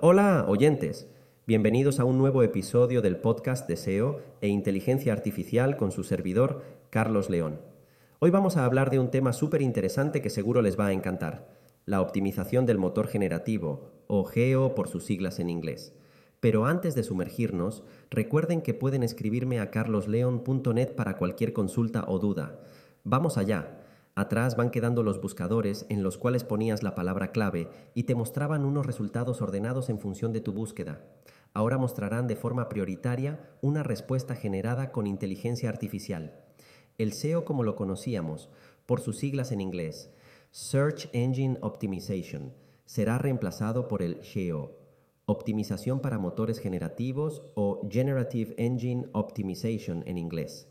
Hola, oyentes. Bienvenidos a un nuevo episodio del podcast de SEO e Inteligencia Artificial con su servidor, Carlos León. Hoy vamos a hablar de un tema súper interesante que seguro les va a encantar, la optimización del motor generativo, o GEO por sus siglas en inglés. Pero antes de sumergirnos, recuerden que pueden escribirme a carlosleon.net para cualquier consulta o duda. Vamos allá. Atrás van quedando los buscadores en los cuales ponías la palabra clave y te mostraban unos resultados ordenados en función de tu búsqueda. Ahora mostrarán de forma prioritaria una respuesta generada con inteligencia artificial. El SEO como lo conocíamos, por sus siglas en inglés, Search Engine Optimization, será reemplazado por el GEO, optimización para motores generativos o Generative Engine Optimization en inglés.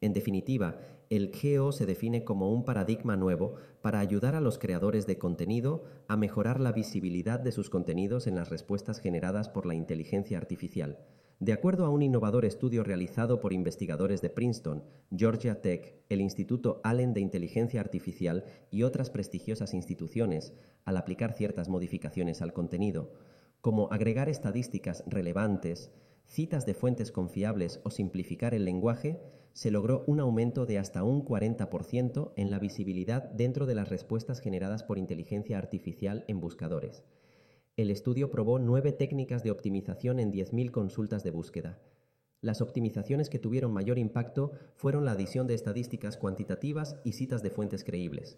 En definitiva, el GEO se define como un paradigma nuevo para ayudar a los creadores de contenido a mejorar la visibilidad de sus contenidos en las respuestas generadas por la inteligencia artificial. De acuerdo a un innovador estudio realizado por investigadores de Princeton, Georgia Tech, el Instituto Allen de Inteligencia Artificial y otras prestigiosas instituciones, al aplicar ciertas modificaciones al contenido, como agregar estadísticas relevantes, citas de fuentes confiables o simplificar el lenguaje, se logró un aumento de hasta un 40% en la visibilidad dentro de las respuestas generadas por inteligencia artificial en buscadores. El estudio probó nueve técnicas de optimización en 10.000 consultas de búsqueda. Las optimizaciones que tuvieron mayor impacto fueron la adición de estadísticas cuantitativas y citas de fuentes creíbles.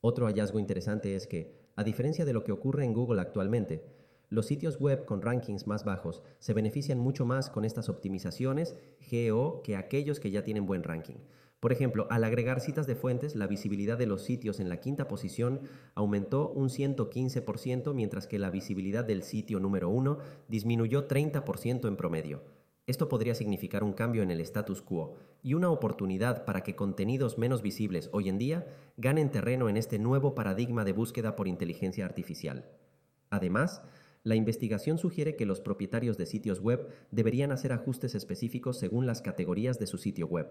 Otro hallazgo interesante es que, a diferencia de lo que ocurre en Google actualmente, los sitios web con rankings más bajos se benefician mucho más con estas optimizaciones GEO que aquellos que ya tienen buen ranking. Por ejemplo, al agregar citas de fuentes, la visibilidad de los sitios en la quinta posición aumentó un 115%, mientras que la visibilidad del sitio número 1 disminuyó 30% en promedio. Esto podría significar un cambio en el status quo y una oportunidad para que contenidos menos visibles hoy en día ganen terreno en este nuevo paradigma de búsqueda por inteligencia artificial. Además, la investigación sugiere que los propietarios de sitios web deberían hacer ajustes específicos según las categorías de su sitio web.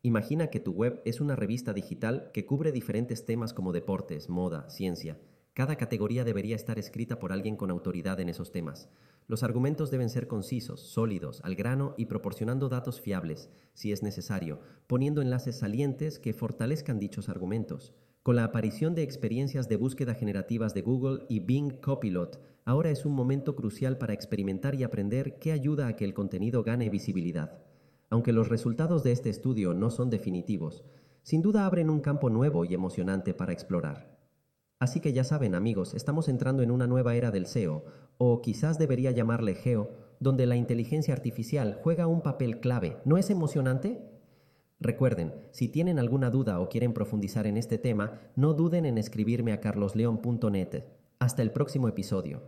Imagina que tu web es una revista digital que cubre diferentes temas como deportes, moda, ciencia. Cada categoría debería estar escrita por alguien con autoridad en esos temas. Los argumentos deben ser concisos, sólidos, al grano y proporcionando datos fiables, si es necesario, poniendo enlaces salientes que fortalezcan dichos argumentos. Con la aparición de experiencias de búsqueda generativas de Google y Bing Copilot, ahora es un momento crucial para experimentar y aprender qué ayuda a que el contenido gane visibilidad. Aunque los resultados de este estudio no son definitivos, sin duda abren un campo nuevo y emocionante para explorar. Así que ya saben amigos, estamos entrando en una nueva era del SEO, o quizás debería llamarle GEO, donde la inteligencia artificial juega un papel clave. ¿No es emocionante? Recuerden, si tienen alguna duda o quieren profundizar en este tema, no duden en escribirme a carlosleon.net. Hasta el próximo episodio.